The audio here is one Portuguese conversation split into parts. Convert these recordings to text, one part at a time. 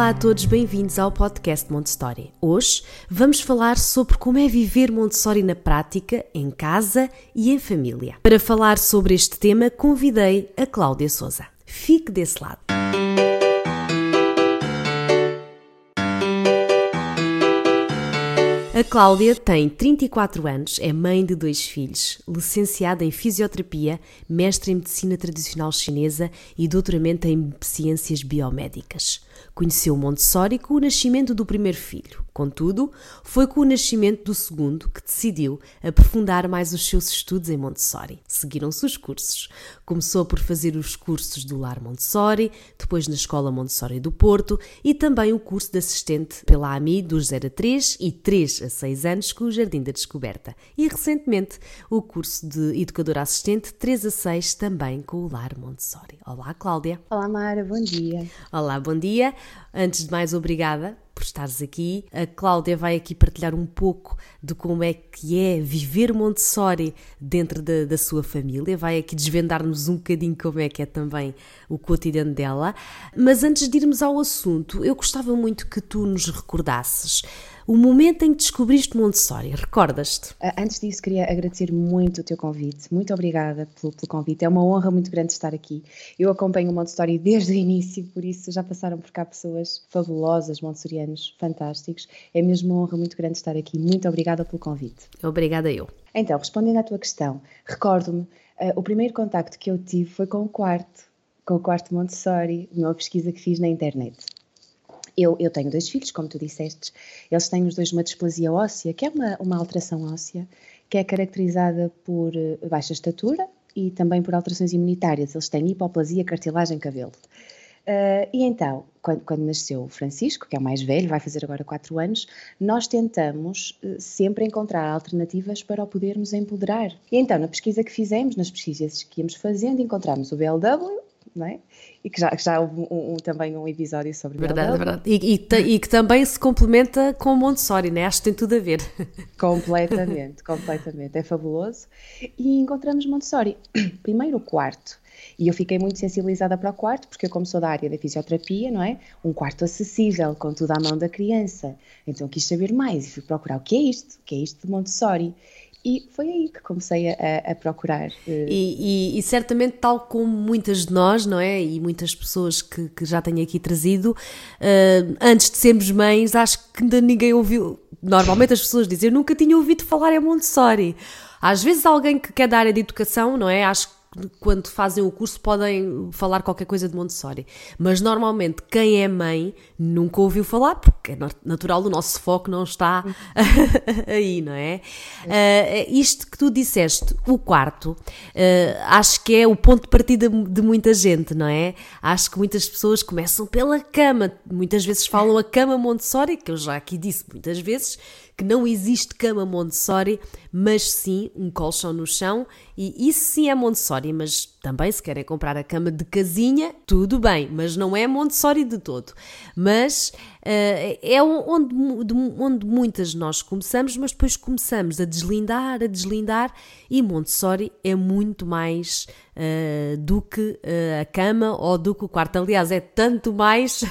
Olá a todos, bem-vindos ao podcast Montessori. Hoje vamos falar sobre como é viver Montessori na prática, em casa e em família. Para falar sobre este tema, convidei a Cláudia Souza. Fique desse lado. A Cláudia tem 34 anos, é mãe de dois filhos, licenciada em Fisioterapia, mestre em Medicina Tradicional Chinesa e doutoramento em Ciências Biomédicas. Conheceu Montessori com o nascimento do primeiro filho. Contudo, foi com o nascimento do segundo que decidiu aprofundar mais os seus estudos em Montessori. Seguiram-se os cursos. Começou por fazer os cursos do Lar Montessori, depois na Escola Montessori do Porto e também o curso de assistente pela AMI dos 0 a 3 e 3 a 6 anos com o Jardim da Descoberta. E recentemente o curso de Educadora Assistente 3 a 6 também com o Lar Montessori. Olá, Cláudia. Olá, Mara, bom dia. Olá, bom dia. Antes de mais, obrigada por estares aqui. A Cláudia vai aqui partilhar um pouco de como é que é viver Montessori dentro da, da sua família, vai aqui desvendar-nos um bocadinho como é que é também o cotidiano dela. Mas antes de irmos ao assunto, eu gostava muito que tu nos recordasses o momento em que descobriste Montessori, recordas-te? Antes disso, queria agradecer muito o teu convite. Muito obrigada pelo, pelo, convite. É uma honra muito grande estar aqui. Eu acompanho o Montessori desde o início, por isso já passaram por cá pessoas fabulosas, montessorianos fantásticos. É mesmo uma honra muito grande estar aqui. Muito obrigada pelo convite. Obrigada eu. Então, respondendo à tua questão, recordo-me, uh, o primeiro contacto que eu tive foi com o quarto, com o quarto Montessori, uma pesquisa que fiz na internet. Eu, eu, tenho dois filhos, como tu disseste, eles têm os dois uma displasia óssea, que é uma, uma alteração óssea, que é caracterizada por eh, baixa estatura e também por alterações imunitárias. Eles têm hipoplasia, cartilagem, cabelo. Uh, e então, quando, quando, nasceu o Francisco, que é o mais velho, vai fazer agora 4 anos, nós tentamos uh, sempre encontrar alternativas para o podermos empoderar. E então, na pesquisa que fizemos, nas pesquisas que íamos fazendo, encontramos o BLW, não é? E que já, já houve um, um, também um episódio sobre Verdade, verdade. E, e, e, que também se complementa com o Montessori, né? Acho que tem tudo a ver. Completamente, completamente. É fabuloso. E encontramos Montessori. Primeiro o quarto. E eu fiquei muito sensibilizada para o quarto, porque eu, como sou da área da fisioterapia, não é? Um quarto acessível, com tudo à mão da criança. Então quis saber mais e fui procurar o que é isto, o que é isto de Montessori. E foi aí que comecei a, a procurar. Eh, e, e, e, certamente, tal como muitas de nós, não é? E muitas pessoas que, que já tenho aqui trazido, uh, antes de sermos mães, acho que ainda ninguém ouviu. Normalmente as pessoas dizem, eu nunca tinha ouvido falar em Montessori. Às vezes alguém que quer da área de educação, não é? Acho que quando fazem o curso podem falar qualquer coisa de Montessori, mas normalmente quem é mãe nunca ouviu falar porque é natural, o nosso foco não está aí, não é? Uh, isto que tu disseste, o quarto, uh, acho que é o ponto de partida de muita gente, não é? Acho que muitas pessoas começam pela cama, muitas vezes falam a cama Montessori, que eu já aqui disse muitas vezes, que não existe cama Montessori, mas sim um colchão no chão, e isso sim é Montessori, mas também se querem comprar a cama de casinha, tudo bem, mas não é Montessori de todo. Mas uh, é onde, onde muitas nós começamos, mas depois começamos a deslindar, a deslindar, e Montessori é muito mais uh, do que uh, a cama ou do que o quarto. Aliás, é tanto mais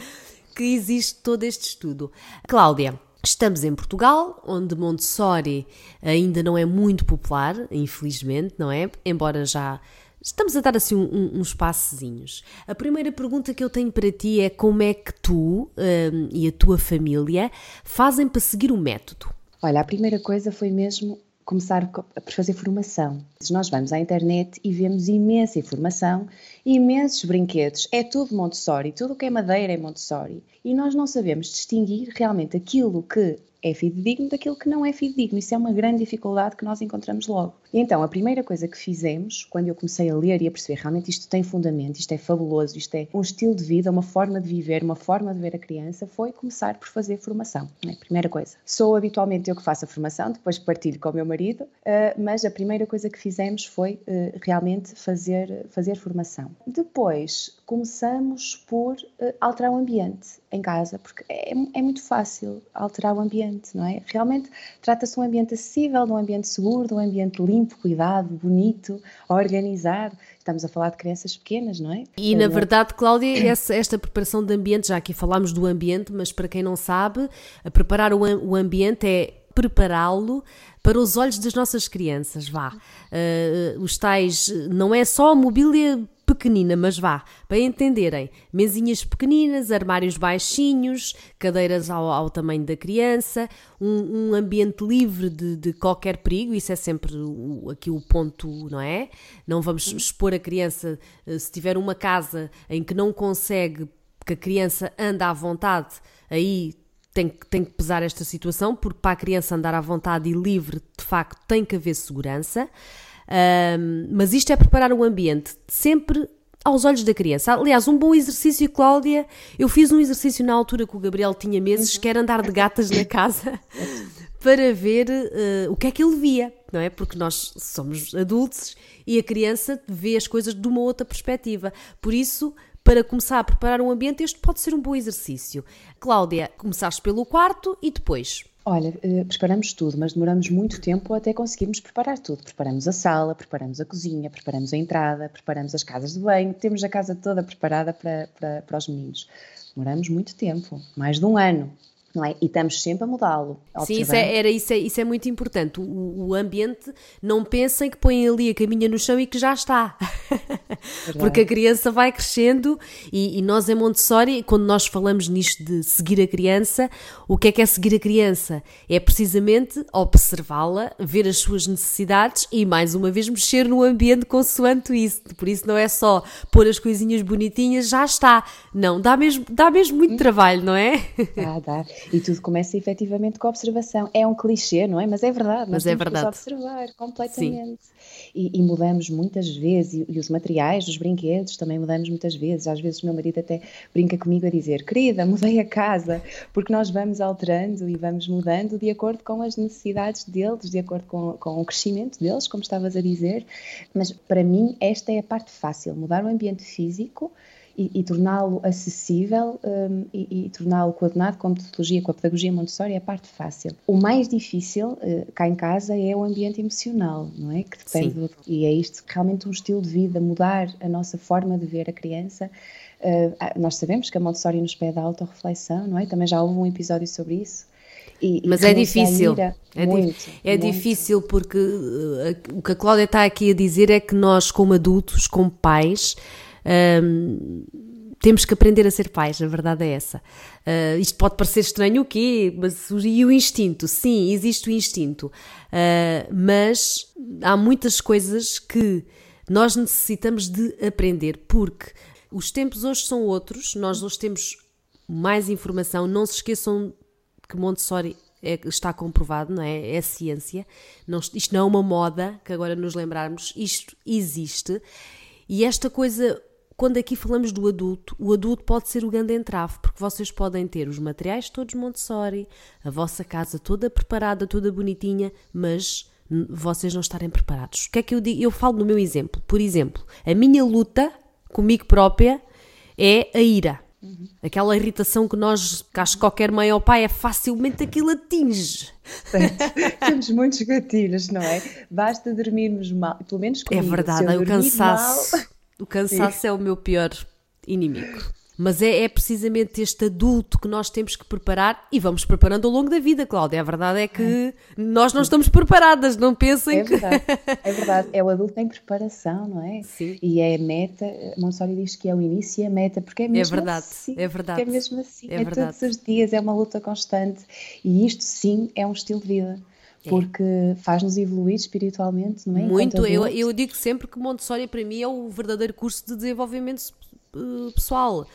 que existe todo este estudo. Cláudia, Estamos em Portugal, onde Montessori ainda não é muito popular, infelizmente, não é? Embora já estamos a dar assim um, um, uns passezinhos. A primeira pergunta que eu tenho para ti é como é que tu um, e a tua família fazem para seguir o método? Olha, a primeira coisa foi mesmo começar por fazer formação. Nós vamos à internet e vemos imensa informação imensos brinquedos, é tudo Montessori, tudo o que é madeira é Montessori. E nós não sabemos distinguir realmente aquilo que é fidedigno daquilo que não é fidedigno. Isso é uma grande dificuldade que nós encontramos logo. E então, a primeira coisa que fizemos, quando eu comecei a ler e a perceber realmente isto tem fundamento, isto é fabuloso, isto é um estilo de vida, uma forma de viver, uma forma de ver a criança, foi começar por fazer formação. É? Primeira coisa. Sou habitualmente eu que faço a formação, depois partilho com o meu marido, uh, mas a primeira coisa que fizemos foi uh, realmente fazer, fazer formação. Depois, começamos por uh, alterar o ambiente em casa, porque é, é muito fácil alterar o ambiente, não é? Realmente trata-se de um ambiente acessível, de um ambiente seguro, de um ambiente limpo, cuidado, bonito, organizado. Estamos a falar de crianças pequenas, não é? E na verdade, Cláudia, essa, esta preparação de ambiente, já aqui falámos do ambiente, mas para quem não sabe, preparar o, o ambiente é prepará-lo para os olhos das nossas crianças, vá. Uh, os tais, não é só a mobília pequenina, mas vá, para entenderem, mesinhas pequeninas, armários baixinhos, cadeiras ao, ao tamanho da criança, um, um ambiente livre de, de, qualquer perigo, isso é sempre o, aqui o ponto, não é? Não vamos expor a criança, eh, se tiver uma casa em que não consegue que a criança anda à vontade, aí tem, tem que pesar esta situação, porque para a criança andar à vontade e livre, de facto, tem que haver segurança. Um, mas isto é preparar o ambiente sempre aos olhos da criança. Aliás, um bom exercício, Cláudia. Eu fiz um exercício na altura que o Gabriel tinha meses, que era andar de gatas na casa para ver uh, o que é que ele via, não é? Porque nós somos adultos e a criança vê as coisas de uma outra perspectiva. Por isso, para começar a preparar um ambiente, este pode ser um bom exercício. Cláudia, começaste pelo quarto e depois? Olha, eh, preparamos tudo, mas demoramos muito tempo até conseguirmos preparar tudo. Preparamos a sala, preparamos a cozinha, preparamos a entrada, preparamos as casas de banho, temos a casa toda preparada para, para, para os meninos. Demoramos muito tempo, mais de um ano não é? E estamos sempre a mudá-lo. Sim, isso é, era, isso, é, isso é muito importante. O, o, ambiente, não pensem que põem ali a caminha no chão e que já está. Porque a criança vai crescendo e, e, nós em Montessori, quando nós falamos nisto de seguir a criança, o que é que é seguir a criança? É precisamente observá-la, ver as suas necessidades e, mais uma vez, mexer no ambiente consoante isso. Por isso não é só pôr as coisinhas bonitinhas, já está. Não, dá mesmo, dá mesmo muito hum. trabalho, não é? Dá, dá. E tudo começa efetivamente com a observação. É um clichê, não é? Mas é verdade. Mas é verdade. observar completamente. E, e, mudamos muitas vezes, e, e, os materiais, os brinquedos também mudamos muitas vezes. Às vezes o meu marido até brinca comigo a dizer: Querida, mudei a casa, porque nós vamos alterando e vamos mudando de acordo com as necessidades deles, de acordo com, com o crescimento deles, como estavas a dizer. Mas para mim, esta é a parte fácil: mudar o ambiente físico e, e torná-lo acessível um, e, e torná-lo coordenado com a metodologia, com a pedagogia Montessori é a parte fácil. O mais difícil uh, cá em casa é o ambiente emocional, não é? Que depende do, e é isto realmente um estilo de vida, mudar a nossa forma de ver a criança. Uh, nós sabemos que a Montessori nos pede a autorreflexão, não é? Também já houve um episódio sobre isso. E, Mas é difícil. É, muito, é muito. difícil porque uh, o que a Cláudia está aqui a dizer é que nós, como adultos, como pais, temos que aprender a ser pais, a verdade é essa. Uh, isto pode parecer estranho o quê? Mas, e o instinto? Sim, existe o instinto. Uh, mas há muitas coisas que nós necessitamos de aprender, porque os tempos hoje são outros, nós hoje temos mais informação. Não se esqueçam que Montessori é, está comprovado, não é? É ciência. Não, isto não é uma moda, que agora nos lembrarmos, isto existe. E esta coisa quando aqui falamos do adulto, o adulto pode ser o grande entrave, porque vocês podem ter os materiais todos Montessori, a vossa casa toda preparada, toda bonitinha, mas vocês não estarem preparados. O que é que eu digo? Eu falo no meu exemplo. Por exemplo, a minha luta comigo própria é a ira. Uhum. Aquela irritação que nós, que acho que qualquer mãe ou pai é facilmente aquilo atinge. Temos muitos gatilhos, não é? Basta dormirmos mal, pelo menos é comigo. É verdade, o cansaço. Mal... O cansaço Sim. é o meu pior inimigo. Mas é, é, precisamente este adulto que nós temos que preparar e vamos preparando ao longo da vida, Cláudia. A verdade é que nós não estamos preparadas, não pensem é que. Verdade. É verdade, é o adulto em preparação, não é? Sim. E é a meta, Montessori diz que é o início e a meta, porque é, é mesmo é verdade, assim. É verdade. É mesmo assim, é, é todos os dias, é uma luta constante e isto sim é um estilo de vida porque faz-nos evoluir espiritualmente, não é? Muito, eu, eu digo sempre que Montessori para mim é o verdadeiro curso de desenvolvimento uh, pessoal,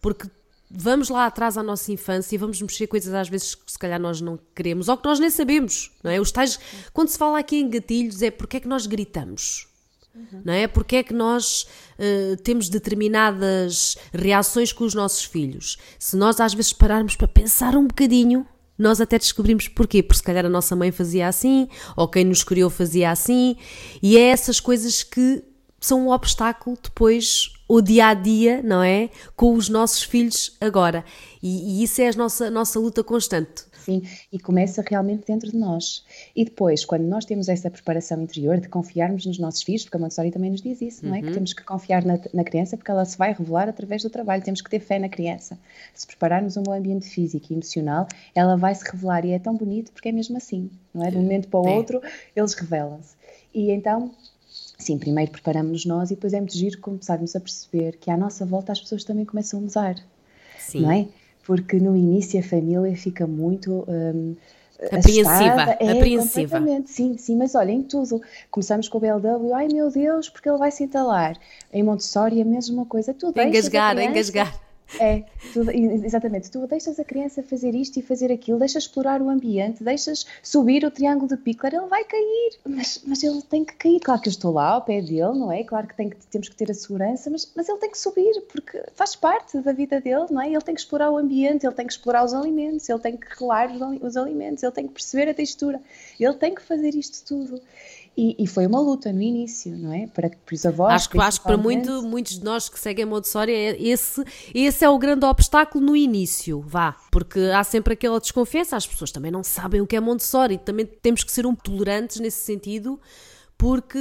porque vamos lá atrás à nossa infância e vamos mexer coisas às vezes que se calhar nós não queremos ou que nós nem sabemos, não é? Os tais, quando se fala aqui em gatilhos é porque é que nós gritamos, uhum. não é? Porque é que nós uh, temos determinadas reações com os nossos filhos. Se nós às vezes pararmos para pensar um bocadinho, nós até descobrimos porquê, porque se calhar a nossa mãe fazia assim, ou quem nos criou fazia assim, e é essas coisas que são um obstáculo depois o dia a dia, não é? Com os nossos filhos agora. E, e isso é a nossa, nossa luta constante. Sim, e começa realmente dentro de nós. E depois, quando nós temos essa preparação interior de confiarmos nos nossos filhos, porque a Montessori também nos diz isso, não é? Que uhum. temos que confiar na, na, criança porque ela se vai revelar através do trabalho, temos que ter fé na criança. Se prepararmos um bom ambiente físico e emocional, ela vai se revelar e é tão bonito porque é mesmo assim, não é? De um momento para o é. outro, eles revelam-se. E então Sim, primeiro preparamos-nos nós e depois é muito giro começarmos a perceber que à nossa volta as pessoas também começam a mudar. Sim. Não é? Porque no início a família fica muito. Um, apreensiva, é, apreensiva. Sim, sim, mas olha, em tudo. Começamos com o BLW, ai meu Deus, porque ele vai se entalar. Em Montessori a mesma coisa, tudo. Engasgar, engasgar. É, tu, exatamente. Tu deixas a criança fazer isto e fazer aquilo, deixas explorar o ambiente, deixas subir o triângulo de Pickler, ele vai cair, mas, mas ele tem que cair. Claro que eu estou lá ao pé dele, não é? Claro que, que temos que ter a segurança, mas, mas ele tem que subir, porque faz parte da vida dele, não é? Ele tem que explorar o ambiente, ele tem que explorar os alimentos, ele tem que relar os alimentos, ele tem que perceber a textura, ele tem que fazer isto tudo. E, e, foi uma luta no início, não é? Para, para os avós. Acho, acho que para muito, muitos de nós que seguem Montessori, é esse, esse é o grande obstáculo no início, vá. Porque há sempre aquela desconfiança, as pessoas também não sabem o que é Montessori, também temos que ser um tolerantes nesse sentido, porque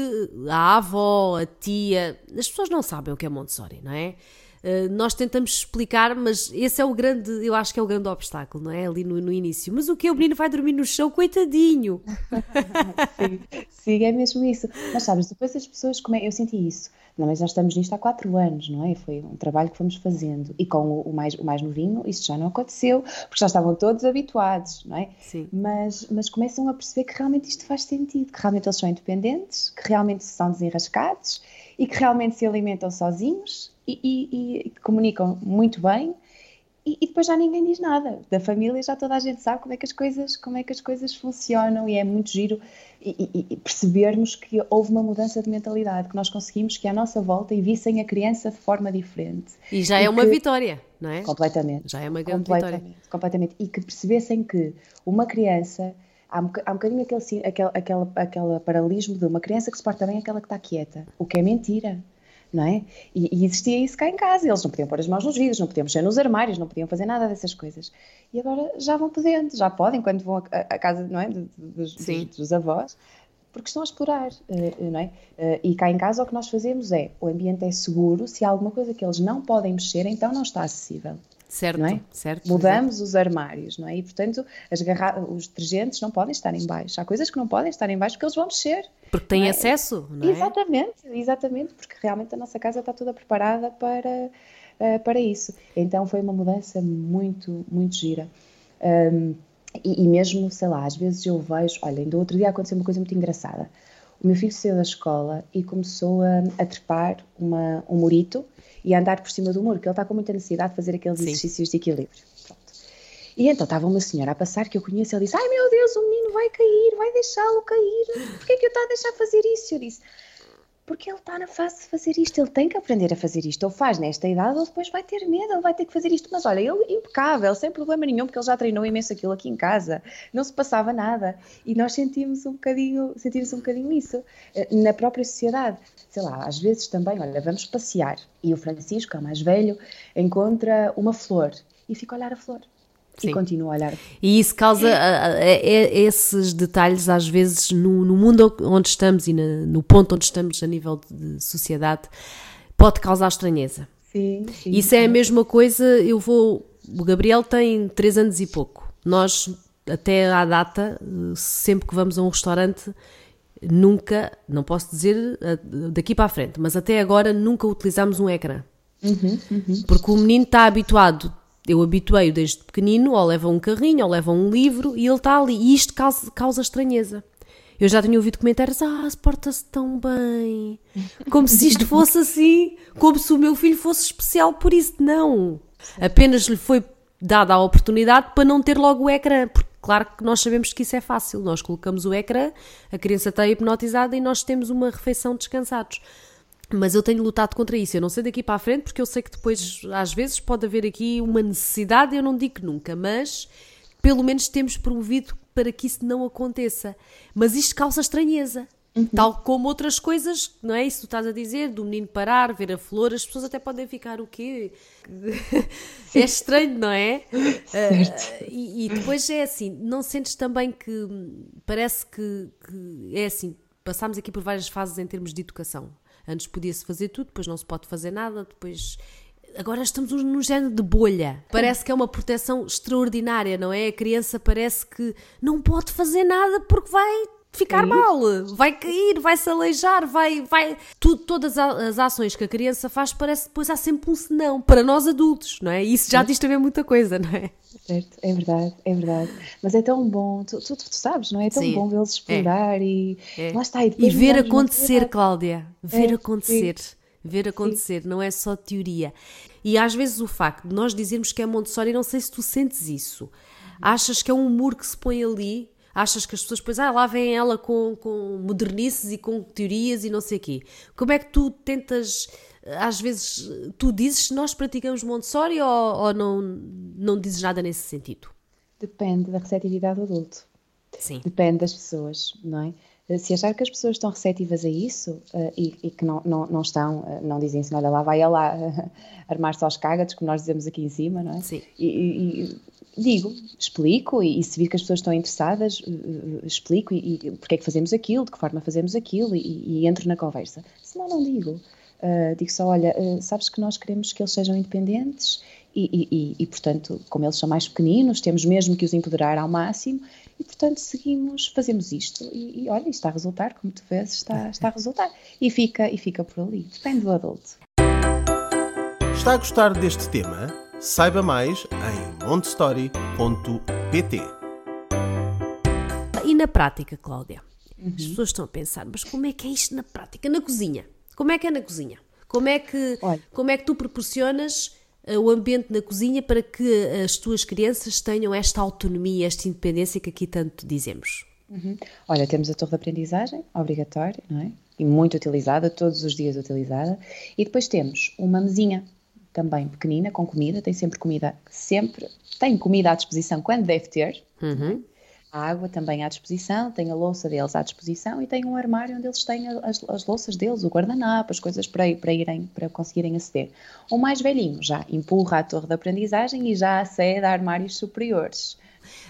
a avó, a tia, as pessoas não sabem o que é Montessori, não é? Eh, nós tentamos explicar, mas esse é o grande, eu acho que é o grande obstáculo, não é? Ali no, no início. Mas o que? O menino vai dormir no chão, coitadinho! sim, sim, é mesmo isso. Mas sabes, depois as pessoas, como é, eu senti isso. Não, mas já estamos nisto há quatro anos, não é? Foi um trabalho que fomos fazendo. E com o, o, mais, o mais novinho, isso já não aconteceu, porque já estavam todos habituados, não é? Sim. Mas, mas começam a perceber que realmente isto faz sentido, que realmente eles são independentes, que realmente são desenrascados e que realmente se alimentam sozinhos e, e, e comunicam muito bem e, e, depois já ninguém diz nada. Da família já toda a gente sabe como é que as coisas, como é que as coisas funcionam e é muito giro e, e, percebermos que houve uma mudança de mentalidade, que nós conseguimos que à nossa volta e vissem a criança de forma diferente. E já é uma vitória, não é? Completamente. Já é uma grande completamente, vitória. Completamente. E que percebessem que uma criança há um, há um bocadinho aquele, aquele, aquele, aquele paralelismo de uma criança que se porta bem aquela que está quieta, o que é mentira não é? E, e, existia isso cá em casa. Eles não podiam pôr as mãos nos vidros, não podiam mexer nos armários, não podiam fazer nada dessas coisas. E agora já vão podendo, já podem quando vão à casa, não é? Dos, dos, dos, avós, porque estão a explorar, eh, não é? Eh, e cá em casa o que nós fazemos é, o ambiente é seguro, se há alguma coisa que eles não podem mexer, então não está acessível. Certo, não é? certo. Mudamos os armários, não é? E, portanto, as garra... os detergentes não podem estar em baixo. Há coisas que não podem estar em baixo porque eles vão mexer. Porque têm é? acesso, não é? Exatamente, exatamente, porque realmente a nossa casa está toda preparada para, uh, para isso. Então foi uma mudança muito, muito gira. Um, e, e, mesmo, sei lá, às vezes eu vejo, olha, ainda outro dia aconteceu uma coisa muito engraçada. O meu filho saiu da escola e começou a, a trepar uma, um murito e a andar por cima do muro, porque ele está com muita necessidade de fazer aqueles Sim. exercícios de equilíbrio. Pronto. E então estava uma senhora a passar que eu conheço, ela disse: Ai meu Deus, o menino vai cair, vai deixá-lo cair, porquê é que eu estou a deixar fazer isso? Eu disse: porque ele está na fase de fazer isto, ele tem que aprender a fazer isto. Ou faz nesta idade, ou depois vai ter medo, ele vai ter que fazer isto. Mas olha, ele impecável, sem problema nenhum, porque ele já treinou imenso aquilo aqui em casa, não se passava nada. E nós sentimos um bocadinho, sentimos um bocadinho isso eh, na própria sociedade. Sei lá, às vezes também, olha, vamos passear e o Francisco, que é o mais velho, encontra uma flor e fica a olhar a flor. Sim. e continua a olhar. E isso causa é, é, esses detalhes, às vezes, no, no mundo onde estamos e na, no ponto onde estamos a nível de sociedade, pode causar estranheza. Sim, sim, isso sim. é a mesma coisa. Eu vou. O Gabriel tem 3 anos e pouco. Nós, até à data, sempre que vamos a um restaurante, nunca, não posso dizer daqui para a frente, mas até agora nunca utilizamos um ecrã. Uhum, uhum. Porque o menino está habituado Eu habituei-o desde pequenino, ou leva um carrinho, ou leva um livro, e ele está ali. E isto causa, causa estranheza. Eu já tinha ouvido comentários, ah, porta-se tão bem. Como se isto fosse assim, como se o meu filho fosse especial por isso. Não. Apenas lhe foi dada a oportunidade para não ter logo o ecrã, porque claro que nós sabemos que isso é fácil. Nós colocamos o ecrã, a criança está hipnotizada e nós temos uma refeição descansados. Mas eu tenho lutado contra isso. Eu não sei daqui para a frente, porque eu sei que depois, às vezes, pode haver aqui uma necessidade, eu não digo que nunca, mas pelo menos temos promovido para que isso não aconteça. Mas isto causa estranheza. Uhum. Tal como outras coisas, não é isso que tu estás a dizer, do menino parar, ver a flor, as pessoas até podem ficar o quê? é estranho, não é? Uh, e, e, depois é assim, não sentes também que parece que, que é assim, passámos aqui por várias fases em termos de educação. Antes podia-se fazer tudo, depois não se pode fazer nada, depois agora estamos num género de bolha. Parece que é uma proteção extraordinária, não é? A criança parece que não pode fazer nada porque vai ficar mal, vai cair, vai se aleijar, vai, vai. Tu, todas as ações que a criança faz parece que depois há sempre um senão para nós adultos, não é? Isso já diz também muita coisa, não é? Certo, é verdade, é verdade. Mas é tão bom, tu, tu, tu sabes, não é? É tão sim. bom vê-los explorar é. e é. lá está. E, e ver acontecer, Cláudia, ver é, acontecer. Sim. Ver acontecer, sim. não é só teoria. E às vezes o facto de nós dizermos que é Montessori, não sei se tu sentes isso. Achas que é um muro que se põe ali achas que as pessoas depois, ah, lá vem ela com, com modernices e com teorias e não sei o quê. Como é que tu tentas, às vezes, tu dizes nós praticamos Montessori ou, ou não, não dizes nada nesse sentido? Depende da receptividade do adulto. Sim. Depende das pessoas, não é? se achar que as pessoas estão receptivas a isso uh, e, e, que não, não, não estão, uh, não dizem assim, olha lá vai ela uh, armar-se aos cágados, como nós dizemos aqui em cima, não é? Sim. E, e, digo, explico e, e, se vir que as pessoas estão interessadas, uh, explico e, e porque é que fazemos aquilo, de que forma fazemos aquilo e, e entro na conversa. Se não, não digo. Uh, digo só, olha, uh, sabes que nós queremos que eles sejam independentes e, e, portanto, como eles são mais pequeninos, temos mesmo que os empoderar ao máximo e, portanto, seguimos, fazemos isto e, olha, está a resultar, como tu vês, está, está a resultar. E fica, e fica por ali, depende do adulto. Está a gostar deste tema? Saiba mais em montestory.pt. E na prática, Cláudia? Uhum. As pessoas estão a pensar, mas como é que é isto na prática? Na cozinha? Como é que é na cozinha? Como é que, como é que tu proporcionas uh, o ambiente na cozinha para que as tuas crianças tenham esta autonomia, esta independência que aqui tanto dizemos? Uhum. Olha, temos a torre de aprendizagem, obrigatória, não é? E muito utilizada, todos os dias utilizada. E depois temos uma mesinha também pequenina, com comida, tem sempre comida, sempre tem comida à disposição quando deve ter. Uhum. A água também à disposição, tem a louça deles à disposição e tem um armário onde eles têm as, as louças deles, o guardanapo, as coisas para, para, irem, para conseguirem aceder. O mais velhinho já empurra a torre de aprendizagem e já acede a armários superiores.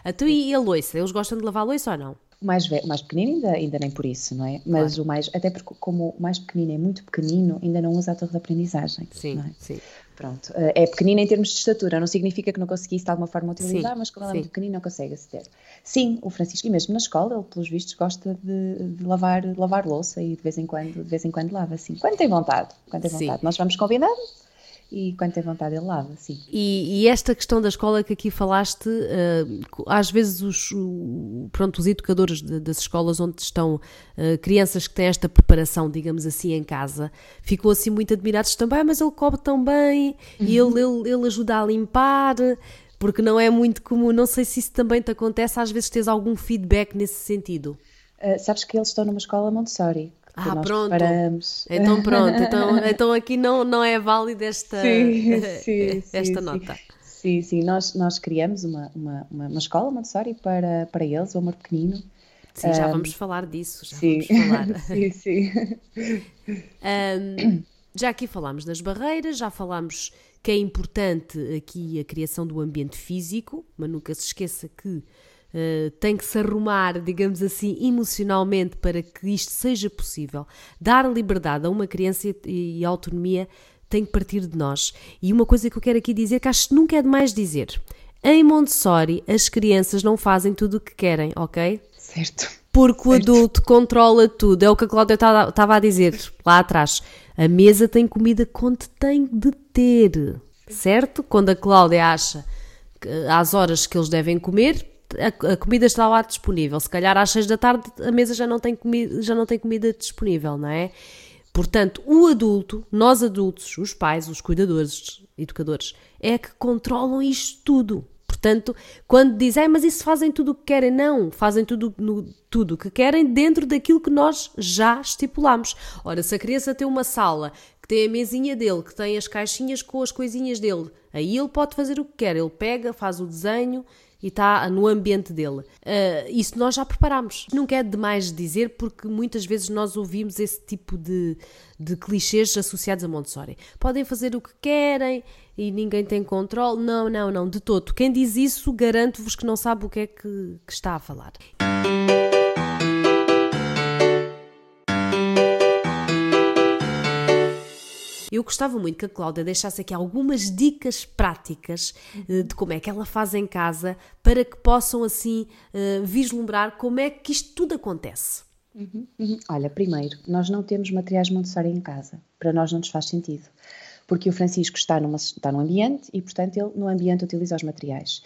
A tu e a louça, eles gostam de lavar a louça ou não? O mais, velho, o mais pequenino ainda, ainda nem por isso, não é? Mas claro. o mais, até porque como o mais pequenino é muito pequenino, ainda não usa a torre de aprendizagem. Sim, é? sim. Pronto, eh, é pequenina em termos de estatura, não significa que não conseguisse de alguma forma utilizar, sim, mas como ela é muito pequenina não consegue aceder. Sim, o Francisco, e mesmo na escola, ele pelos vistos gosta de, de, lavar, lavar louça e de vez em quando, de vez em quando lava, assim, quando tem vontade, quando tem vontade. Sim. Nós vamos convidar e quando tem vontade ele lava, sim. E, e, esta questão da escola que aqui falaste, uh, às vezes os, pronto, os educadores de, das escolas onde estão uh, crianças que têm esta preparação, digamos assim, em casa, ficam assim muito admirados também, ah, mas ele cobre tão bem uhum. e ele, ele, ele ajuda a limpar, porque não é muito comum, não sei se isso também te acontece, às vezes tens algum feedback nesse sentido. Uh, sabes que eles estão numa escola Montessori, ah, pronto. Preparamos. Então pronto, então, então aqui não, não é válida esta, sim, sim, esta sim, nota. Sim, sim, nós, nós criamos uma, uma, uma, escola Montessori para, para eles, o amor pequenino. Sim, já um, vamos falar disso, já sim. vamos falar. sim, sim. Um, já aqui falámos das barreiras, já falámos que é importante aqui a criação do ambiente físico, mas nunca se esqueça que Uh, tem que se arrumar, digamos assim, emocionalmente para que isto seja possível. Dar liberdade a uma criança e, e autonomia tem que partir de nós. E uma coisa que eu quero aqui dizer, que acho que nunca é demais dizer. Em Montessori, as crianças não fazem tudo o que querem, ok? Certo. Porque certo. o adulto controla tudo. É o que a Cláudia estava a dizer lá atrás. A mesa tem comida quando tem de ter. certo? Quando a Cláudia acha que, às horas que eles devem comer, a, a, comida está lá disponível. Se calhar às 6 da tarde a mesa já não tem comida, já não tem comida disponível, não é? Portanto, o adulto, nós adultos, os pais, os cuidadores, educadores, é que controlam isto tudo. Portanto, quando dizem, mas isso fazem tudo o que querem, não, fazem tudo no, tudo o que querem dentro daquilo que nós já estipulamos. Ora, se a criança tem uma sala que tem a mesinha dele, que tem as caixinhas com as coisinhas dele, aí ele pode fazer o que quer, ele pega, faz o desenho e está no ambiente dele. Uh, isso nós já preparamos. Nunca é demais dizer, porque muitas vezes nós ouvimos esse tipo de, de clichês associados a Montessori. Podem fazer o que querem e ninguém tem controle. Não, não, não, de todo. Quem diz isso, garanto-vos que não sabe o que é que, que está a falar. Eu gostava muito que a Cláudia deixasse aqui algumas dicas práticas uh, de como é que ela faz em casa para que possam assim uh, vislumbrar como é que isto tudo acontece. Uhum, uhum. Olha, primeiro, nós não temos materiais Montessori em casa. Para nós não nos faz sentido. Porque o Francisco está, numa, está no ambiente e, portanto, ele no ambiente utiliza os materiais.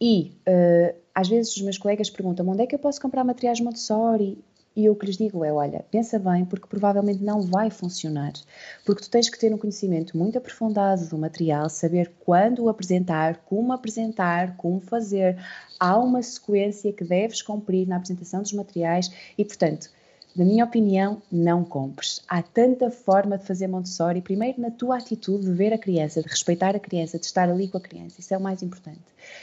E uh, às vezes os meus colegas perguntam onde é que eu posso comprar materiais Montessori? E eu o que lhes digo é: olha, pensa bem, porque provavelmente não vai funcionar. Porque tu tens que ter um conhecimento muito aprofundado do material, saber quando o apresentar, como apresentar, como fazer. Há uma sequência que deves cumprir na apresentação dos materiais e, portanto, na minha opinião, não compres. Há tanta forma de fazer Montessori. Primeiro, na tua atitude de ver a criança, de respeitar a criança, de estar ali com a criança. Isso é o mais importante.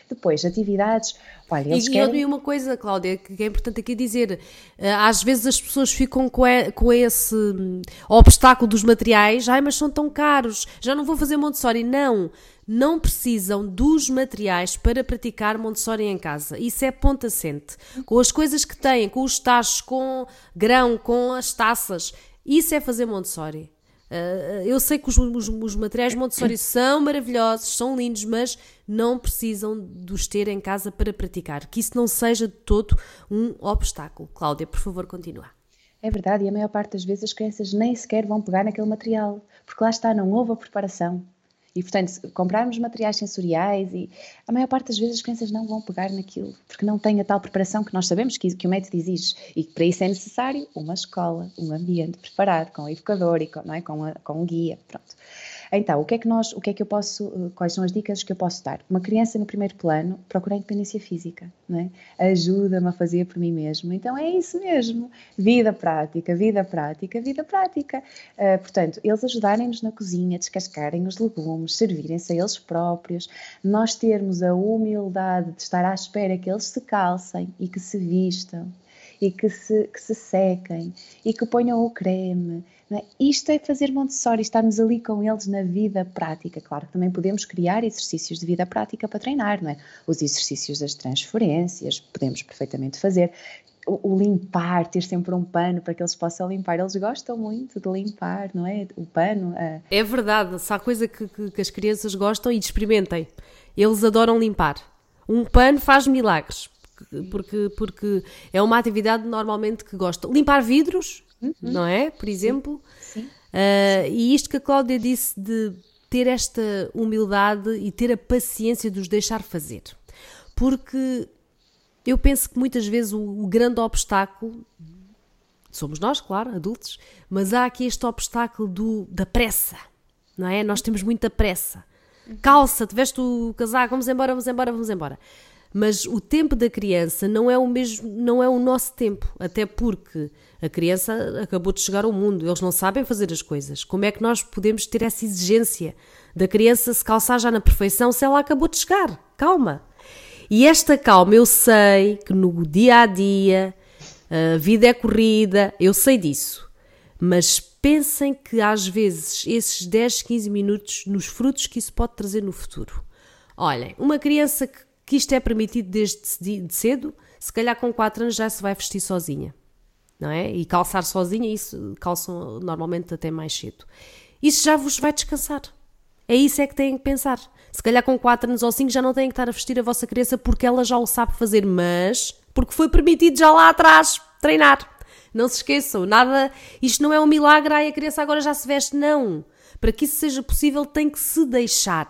Depois, atividades. Olha, e, querem... e uma coisa, Cláudia, que é importante aqui dizer: eh, às vezes as pessoas ficam com, com esse hum, obstáculo dos materiais. Ai, mas são tão caros, já não vou fazer Montessori. Não não precisam dos materiais para praticar Montessori em casa. Isso é ponto assente. Com as coisas que têm, com os tachos, com grão, com as taças, isso é fazer Montessori. Uh, eu sei que os, os, os, materiais Montessori são maravilhosos, são lindos, mas não precisam de os ter em casa para praticar. Que isso não seja de todo um obstáculo. Cláudia, por favor, continua. É verdade, e a maior parte das vezes as crianças nem sequer vão pegar naquele material, porque lá está, não houve a preparação. E, portanto, comprarmos materiais sensoriais e a maior parte das vezes as crianças não vão pegar naquilo, porque não têm a tal preparação que nós sabemos que, que o método exige. E para isso é necessário uma escola, um ambiente preparado, com o educador e com, não é, com, a, com um guia. Pronto. Então, o que é que nós, o que é que eu posso, eh, quais são as dicas que eu posso dar? Uma criança no primeiro plano procura independência física, não é? Ajuda-me a fazer por mim mesmo. Então é isso mesmo. Vida prática, vida prática, vida prática. Uh, portanto, eles ajudarem-nos na cozinha, descascarem os legumes, servirem-se a eles próprios, nós termos a humildade de estar à espera que eles se calcem e que se vistam e que se, que se sequem e que ponham o creme é? Isto é fazer Montessori, estarmos ali com eles na vida prática. Claro que também podemos criar exercícios de vida prática para treinar, não é? Os exercícios das transferências, podemos perfeitamente fazer. O, o, limpar, ter sempre um pano para que eles possam limpar. Eles gostam muito de limpar, não é? O pano. A... É verdade, se há coisa que, que, que as crianças gostam e experimentem. Eles adoram limpar. Um pano faz milagres porque, porque é uma atividade normalmente que gostam. Limpar vidros, uhum. não é? Por exemplo. Sim. Sim. Uh, e isto que a Cláudia disse de ter esta humildade e ter a paciência de os deixar fazer. Porque eu penso que muitas vezes o, o grande obstáculo somos nós, claro, adultos, mas há aqui este obstáculo do, da pressa, não é? Nós temos muita pressa. Uhum. Calça, te veste o casaco, vamos embora, vamos embora, vamos embora mas o tempo da criança não é o mesmo, não é o nosso tempo, até porque a criança acabou de chegar ao mundo, eles não sabem fazer as coisas. Como é que nós podemos ter essa exigência da criança se calçar já na perfeição se ela acabou de chegar? Calma. E esta calma, eu sei que no dia a dia a vida é corrida, eu sei disso. Mas pensem que às vezes esses 10, 15 minutos nos frutos que isso pode trazer no futuro. Olhem, uma criança que que isto é permitido desde de cedo, se calhar com 4 anos já se vai vestir sozinha, não é? E calçar sozinha, isso calçam normalmente até mais cedo. Isso já vos vai descansar. É isso é que têm que pensar. Se calhar com 4 anos ou 5 já não têm que estar a vestir a vossa criança porque ela já o sabe fazer, mas porque foi permitido já lá atrás treinar. Não se esqueçam, nada, isto não é um milagre, ai a criança agora já se veste, não. para que isso seja possível, tem que se deixar.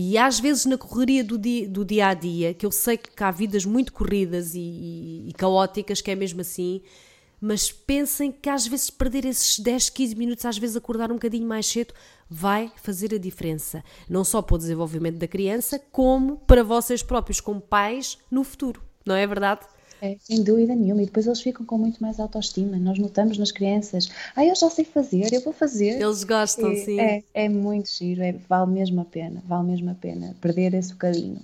E às vezes na correria do dia, do dia a dia, que eu sei que há vidas muito corridas e, e, e caóticas, que é mesmo assim, mas pensem que às vezes perder esses 10, 15 minutos, às vezes acordar um bocadinho mais cedo, vai fazer a diferença. Não só para o desenvolvimento da criança, como para vocês próprios, como pais, no futuro. Não é verdade? É, sem dúvida nenhuma. E depois eles ficam com muito mais autoestima. Nós notamos nas crianças: ah, eu já sei fazer, eu vou fazer. Eles gostam, e, sim. É, é muito giro, é, vale mesmo a pena, vale mesmo a pena perder esse bocadinho,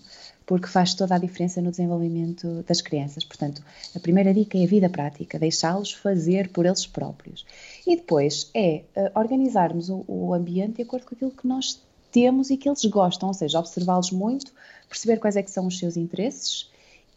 porque faz toda a diferença no desenvolvimento das crianças. Portanto, a primeira dica é a vida prática, deixá-los fazer por eles próprios. E depois é uh, organizarmos o, o ambiente de acordo com aquilo que nós temos e que eles gostam, ou seja, observá-los muito, perceber quais é que são os seus interesses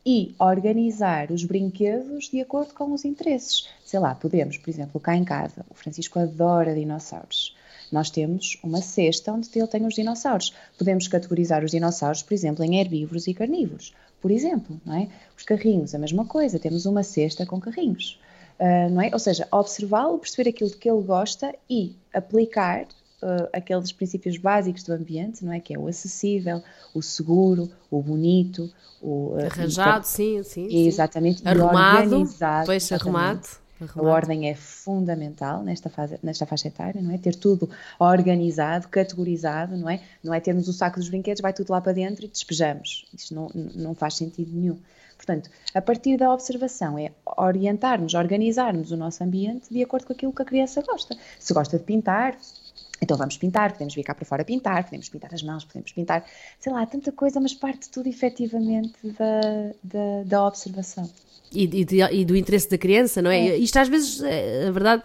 e organizar os brinquedos de acordo com os interesses. Sei lá, podemos, por exemplo, cá em casa, o Francisco adora dinossauros. Nós temos uma cesta onde ele tem os dinossauros. Podemos categorizar os dinossauros, por exemplo, em herbívoros e carnívoros. Por exemplo, não é? Os carrinhos, a mesma coisa, temos uma cesta com carrinhos. Uh, não é? Ou seja, observá-lo, perceber aquilo que ele gosta e aplicar uh, aqueles princípios básicos do ambiente, não é? Que é o acessível, o seguro, o bonito, o uh, arranjado, sim, sim, sim. Exatamente, arrumado, organizado. Pois, arrumado. Arrumado. A ordem é fundamental nesta, fase, nesta faixa etária, não é? Ter tudo organizado, categorizado, não é? Não é termos o saco dos brinquedos, vai tudo lá para dentro e despejamos. Isso não, não faz sentido nenhum. Portanto, a partir da observação é orientarmos, organizarmos o nosso ambiente de acordo com aquilo que a criança gosta. Se gosta de pintar, então vamos pintar, podemos vir cá para fora pintar, podemos pintar as mãos, podemos pintar, sei lá, tanta coisa, mas parte tudo efetivamente da, da, da observação. E, e, e, do interesse da criança, não é? é. Isto às vezes, é, a verdade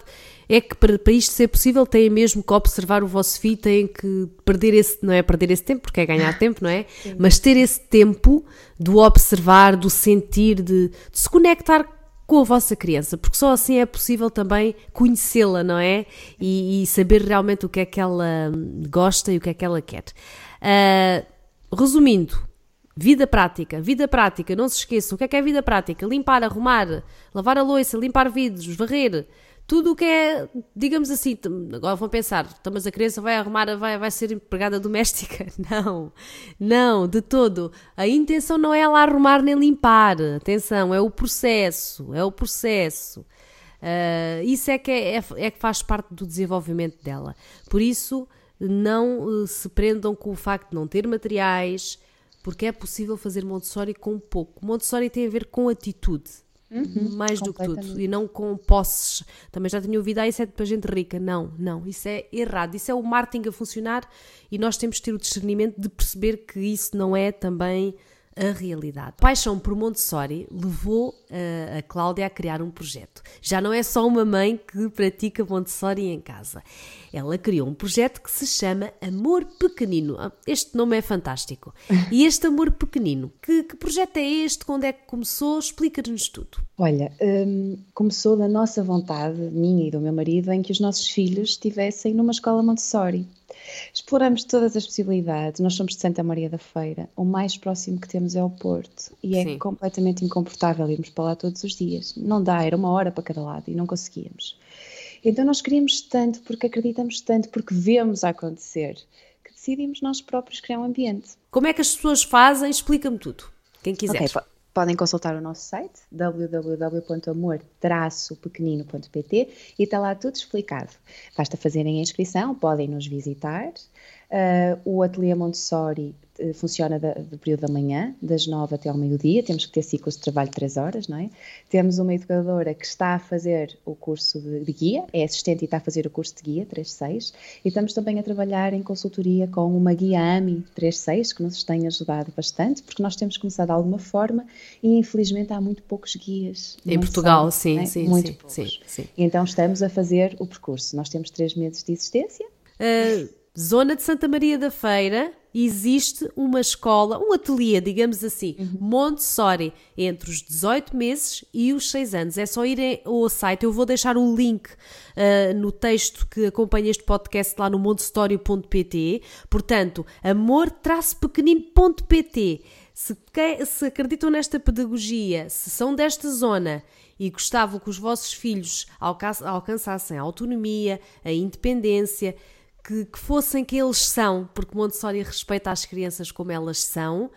é que para, para isto ser possível têm mesmo que observar o vosso filho, têm que perder esse, não é perder esse tempo, porque é ganhar tempo, não é? Sim. Mas ter esse tempo do observar, do sentir, de, de se conectar com a vossa criança, porque só assim é possível também conhecê-la, não é? E, e, saber realmente o que é que ela gosta e o que é que ela quer. Uh, resumindo, vida prática, vida prática, não se esqueçam, o que é que é vida prática? Limpar, arrumar, lavar a louça, limpar vidros, varrer, tudo o que é, digamos assim, agora vão pensar, então, mas a criança vai arrumar, vai, vai ser empregada doméstica? Não, não, de todo. A intenção não é lá arrumar nem limpar, atenção, é o processo, é o processo. Uh, isso é que, é, é, é, que faz parte do desenvolvimento dela. Por isso, não uh, se prendam com o facto de não ter materiais, porque é possível fazer Montessori com pouco. Montessori tem a ver com atitude. Uhum, mais do que tudo. E não com posses. Também já tinha ouvido, ah, isso é para gente rica. Não, não, isso é errado. Isso é o marketing a funcionar e nós temos que ter o discernimento de perceber que isso não é também a realidade. A paixão por Montessori levou uh, a Cláudia a criar um projeto. Já não é só uma mãe que pratica Montessori em casa. Ela criou um projeto que se chama Amor Pequenino. Ah, este nome é fantástico. E este Amor Pequenino, que, que projeto é este? Quando é que começou? Explica-nos tudo. Olha, um, começou da nossa vontade, minha e do meu marido, em que os nossos filhos estivessem numa escola Montessori. Exploramos todas as possibilidades. Nós somos de Santa Maria da Feira. O mais próximo que temos é o Porto. E é Sim. completamente incomportável irmos para lá todos os dias. Não dá, era uma hora para cada lado e não conseguíamos. Então nós queríamos tanto, porque acreditamos tanto, porque vemos acontecer, que decidimos nós próprios criar um ambiente. Como é que as pessoas fazem? Explica-me tudo. Quem quiser. Okay, podem consultar o nosso site www.amor-pequenino.pt e está lá tudo explicado. Basta fazerem a inscrição, podem nos visitar. Uh, o Ateliê Montessori uh, funciona da, do período da manhã, das nove até ao meio-dia, temos que ter ciclos de trabalho de três horas, não é? Temos uma educadora que está a fazer o curso de, de guia, é assistente e está a fazer o curso de guia 3.6 e estamos também a trabalhar em consultoria com uma guia AMI 3.6 que nos tem ajudado bastante, porque nós temos começado de alguma forma e infelizmente há muito poucos guias. Em Portugal, sim, é? sim, muito sim, poucos. sim, sim. Então estamos a fazer o percurso. Nós temos três meses de existência. Uh zona de Santa Maria da Feira, existe uma escola, um ateliê, digamos assim, uhum. Montessori, entre os 18 meses e os 6 anos. É só ir ao site, eu vou deixar o link uh, no texto que acompanha este podcast lá no montessori.pt. Portanto, amor-pequenino.pt. Se, se acreditam nesta pedagogia, se são desta zona e gostavam que os vossos filhos alcançassem a autonomia, a independência, que, que fossem que eles são, porque Montessori respeita as crianças como elas são,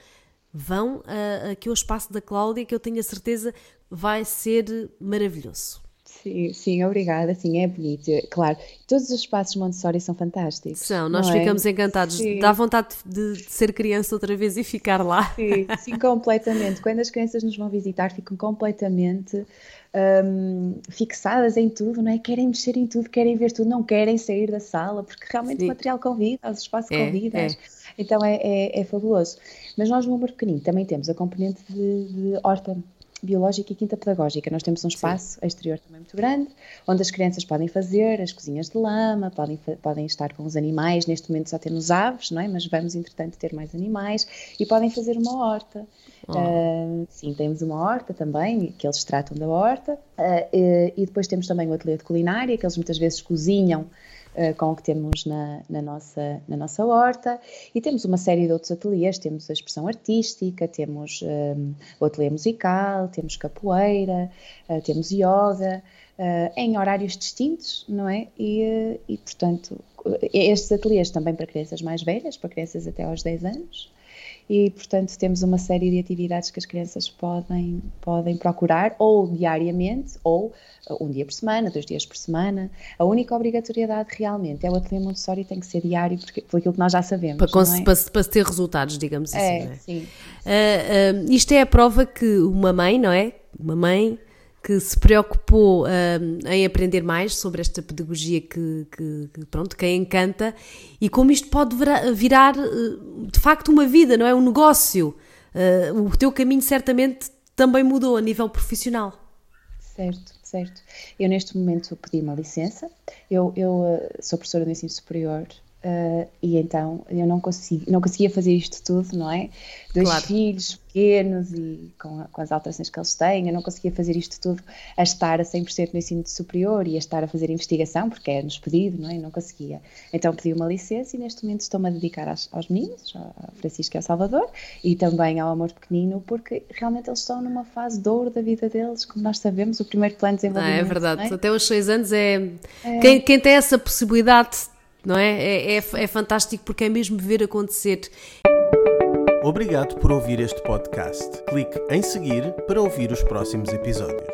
vão aqui ao espaço da Cláudia, que eu tenho a certeza vai ser maravilhoso. Sim, sim, obrigada. Sim, é bonito. Claro, todos os espaços Montessori são fantásticos. São, nós é? ficamos encantados. Sim. Dá vontade de, de, ser criança outra vez e ficar lá. Sim, sim, completamente. Quando as crianças nos vão visitar, ficam completamente um, fixadas em tudo, não é? Querem mexer em tudo, querem ver tudo, não querem sair da sala, porque realmente sim. o material convida, os espaços é, convidam. É. Então é, é, é, fabuloso. Mas nós no Amor Pequenino também temos a componente de, de horta biológica e quinta pedagógica. Nós temos um espaço Sim. exterior também muito grande, onde as crianças podem fazer as cozinhas de lama, podem, podem estar com os animais. Neste momento só temos aves, não é? Mas vamos, entretanto, ter mais animais e podem fazer uma horta. Oh. Uh, sim, temos uma horta também, que eles tratam da horta. Uh, e, e depois temos também o ateliê de culinária, que eles muitas vezes cozinham com o que temos na, na, nossa, na nossa horta. E temos uma série de outros ateliês, temos a expressão artística, temos um, eh, o ateliê musical, temos capoeira, uh, temos yoga, uh, em horários distintos, não é? E, e, portanto, estes ateliês também para crianças mais velhas, para crianças até aos 10 anos, e, portanto, temos uma série de atividades que as crianças podem, podem procurar, ou diariamente, ou uh, um dia por semana, dois dias por semana. A única obrigatoriedade realmente é o ateliê Montessori tem que ser diário, porque, por aquilo que nós já sabemos. Para, é? para, para ter resultados, digamos assim. É, não é? sim. Uh, uh, isto é a prova que uma mãe, não é? Uma mãe que se preocupou um, em aprender mais sobre esta pedagogia que, que, que, pronto, que a encanta e como isto pode virar, eh, de facto uma vida, não é? Um negócio. Uh, o teu caminho certamente também mudou a nível profissional. Certo, certo. Eu neste momento pedi uma licença. Eu, eu sou professora de ensino superior Uh, e então eu não, não conseguia fazer isto tudo, não é? Dois claro. filhos pequenos e com, com, as alterações que eles têm, eu não conseguia fazer isto tudo a estar a 100% no ensino superior e a estar a fazer investigação, porque é-nos pedido, não é? Eu não conseguia. Então pedi uma licença e neste momento estou-me a dedicar aos, aos meninos, ao Francisco e ao Salvador, e também ao Amor Pequenino, porque realmente eles estão numa fase de ouro da vida deles, como nós sabemos, o primeiro plano de desenvolvimento. Ah, é verdade, é? até os seis anos é... é... Quem, quem tem essa possibilidade não é? É, é? é fantástico porque é mesmo ver acontecer. Obrigado por ouvir este podcast. Clique em seguir para ouvir os próximos episódios.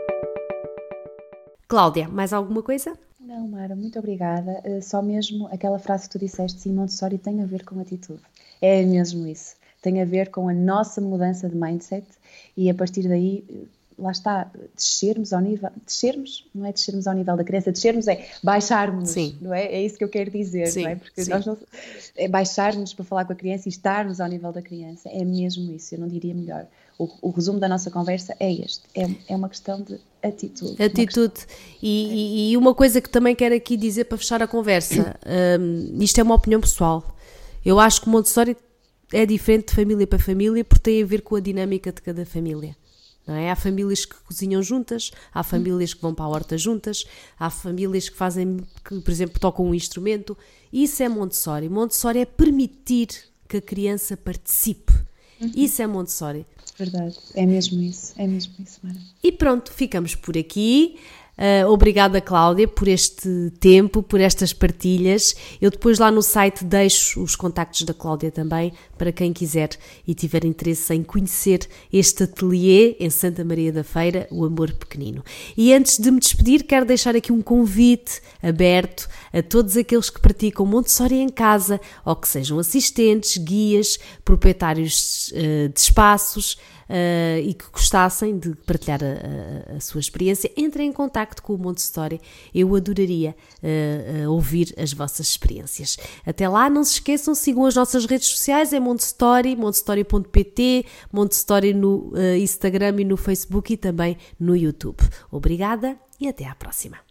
Cláudia, mais alguma coisa? Não, Mara, muito obrigada. Uh, só mesmo aquela frase que tu disseste, sim, Montessori tem a ver com atitude. É mesmo isso. Tem a ver com a nossa mudança de mindset e a partir daí lá está, descermos ao nível, descermos, não é descermos ao nível da criança, descermos é baixarmos, Sim. não é? É isso que eu quero dizer, Sim. não é? Porque Sim. nós não, é baixarmos para falar com a criança e estarmos ao nível da criança, é mesmo isso, eu não diria melhor. O, o resumo da nossa conversa é este, é, é uma questão de atitude. Atitude. E, e, uma coisa que também quero aqui dizer para fechar a conversa, um, isto é uma opinião pessoal, eu acho que o Montessori é diferente de família para família porque tem a ver com a dinâmica de cada família. Não é? Há famílias que cozinham juntas, há famílias que vão para a horta juntas, há famílias que fazem, que, por exemplo, tocam um instrumento. Isso é Montessori. Montessori é permitir que a criança participe. Uhum. Isso é Montessori. Verdade, é mesmo isso, é mesmo isso, Mara. E pronto, ficamos por aqui. Uh, obrigada, Cláudia, por este tempo, por estas partilhas. Eu depois lá no site deixo os contactos da Cláudia também, para quem quiser e tiver interesse em conhecer este ateliê em Santa Maria da Feira, o Amor Pequenino. E antes de me despedir, quero deixar aqui um convite aberto a todos aqueles que praticam Montessori em casa ou que sejam assistentes, guias, proprietários uh, de espaços uh, e que gostassem de partilhar a, a, sua experiência, entrem em contacto com o Montessori. Eu adoraria uh, ouvir as vossas experiências. Até lá, não se esqueçam, sigam as nossas redes sociais, é Montessori, montessori.pt, Montessori no Instagram e no Facebook e também no YouTube. Obrigada e até à próxima.